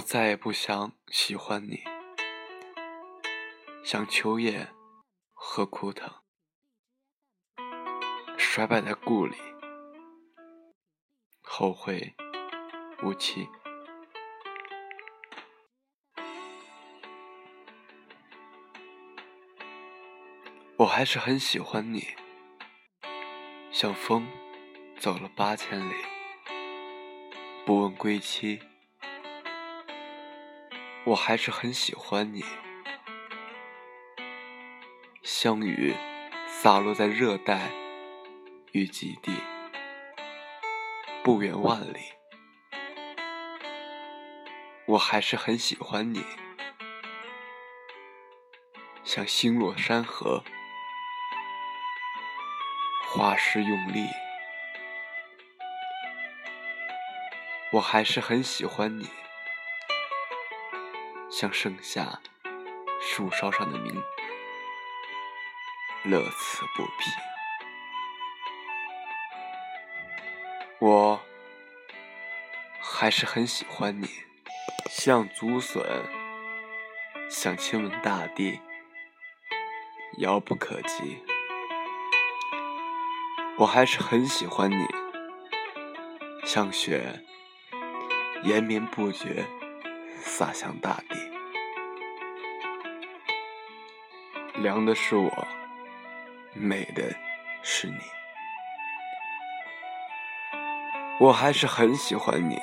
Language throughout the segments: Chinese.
我再也不想喜欢你，像秋叶和枯藤，衰败在故里，后会无期。我还是很喜欢你，像风走了八千里，不问归期。我还是很喜欢你，像雨洒落在热带与极地，不远万里。我还是很喜欢你，像星落山河，花师用力。我还是很喜欢你。像盛夏树梢上的明，乐此不疲。我还是很喜欢你，像竹笋，想亲吻大地，遥不可及。我还是很喜欢你，像雪，延绵不绝，洒向大地。凉的是我，美的是你。我还是很喜欢你，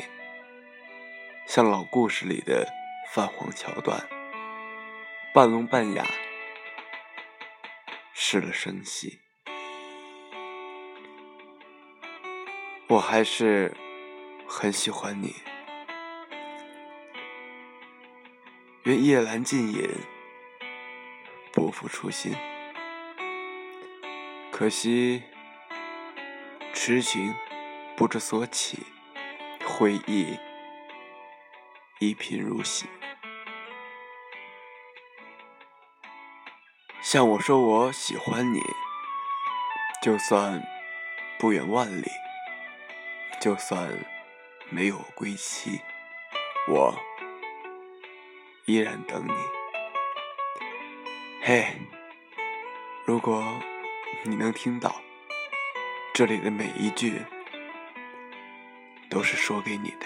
像老故事里的泛黄桥段，半聋半哑，失了声息。我还是很喜欢你，愿夜阑尽饮。不负初心，可惜痴情不知所起，回忆一贫如洗。像我说我喜欢你，就算不远万里，就算没有归期，我依然等你。嘿，如果你能听到这里的每一句，都是说给你的。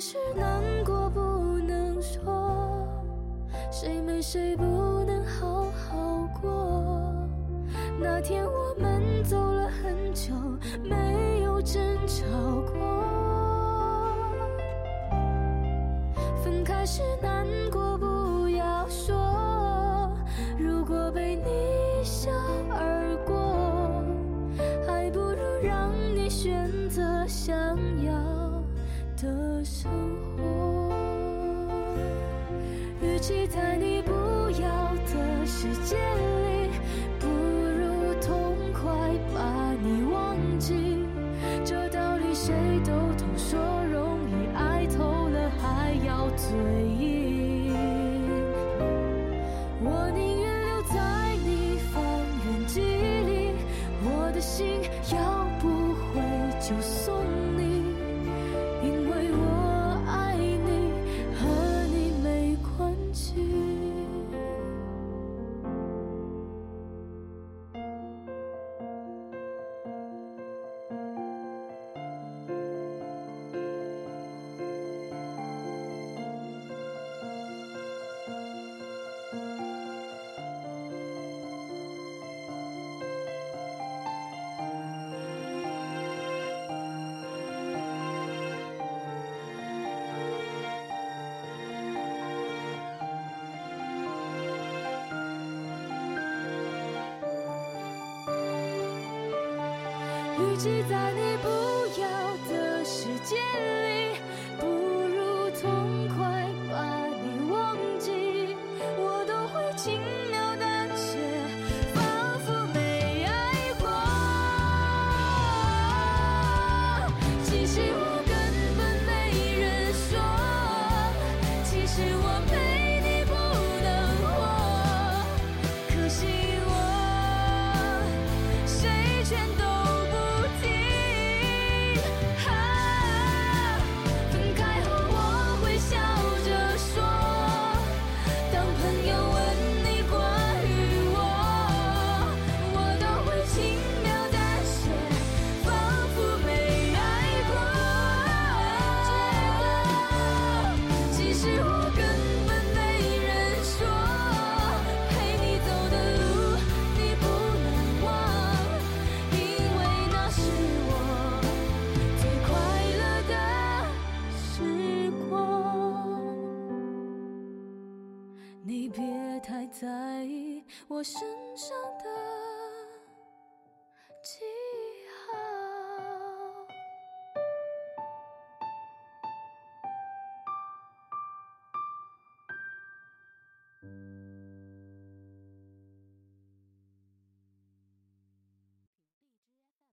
是难过不能说，谁没谁不能好好过。那天我们走了很久，没有争吵过。分开是难过，记得。聚集在你不要的世界里。我身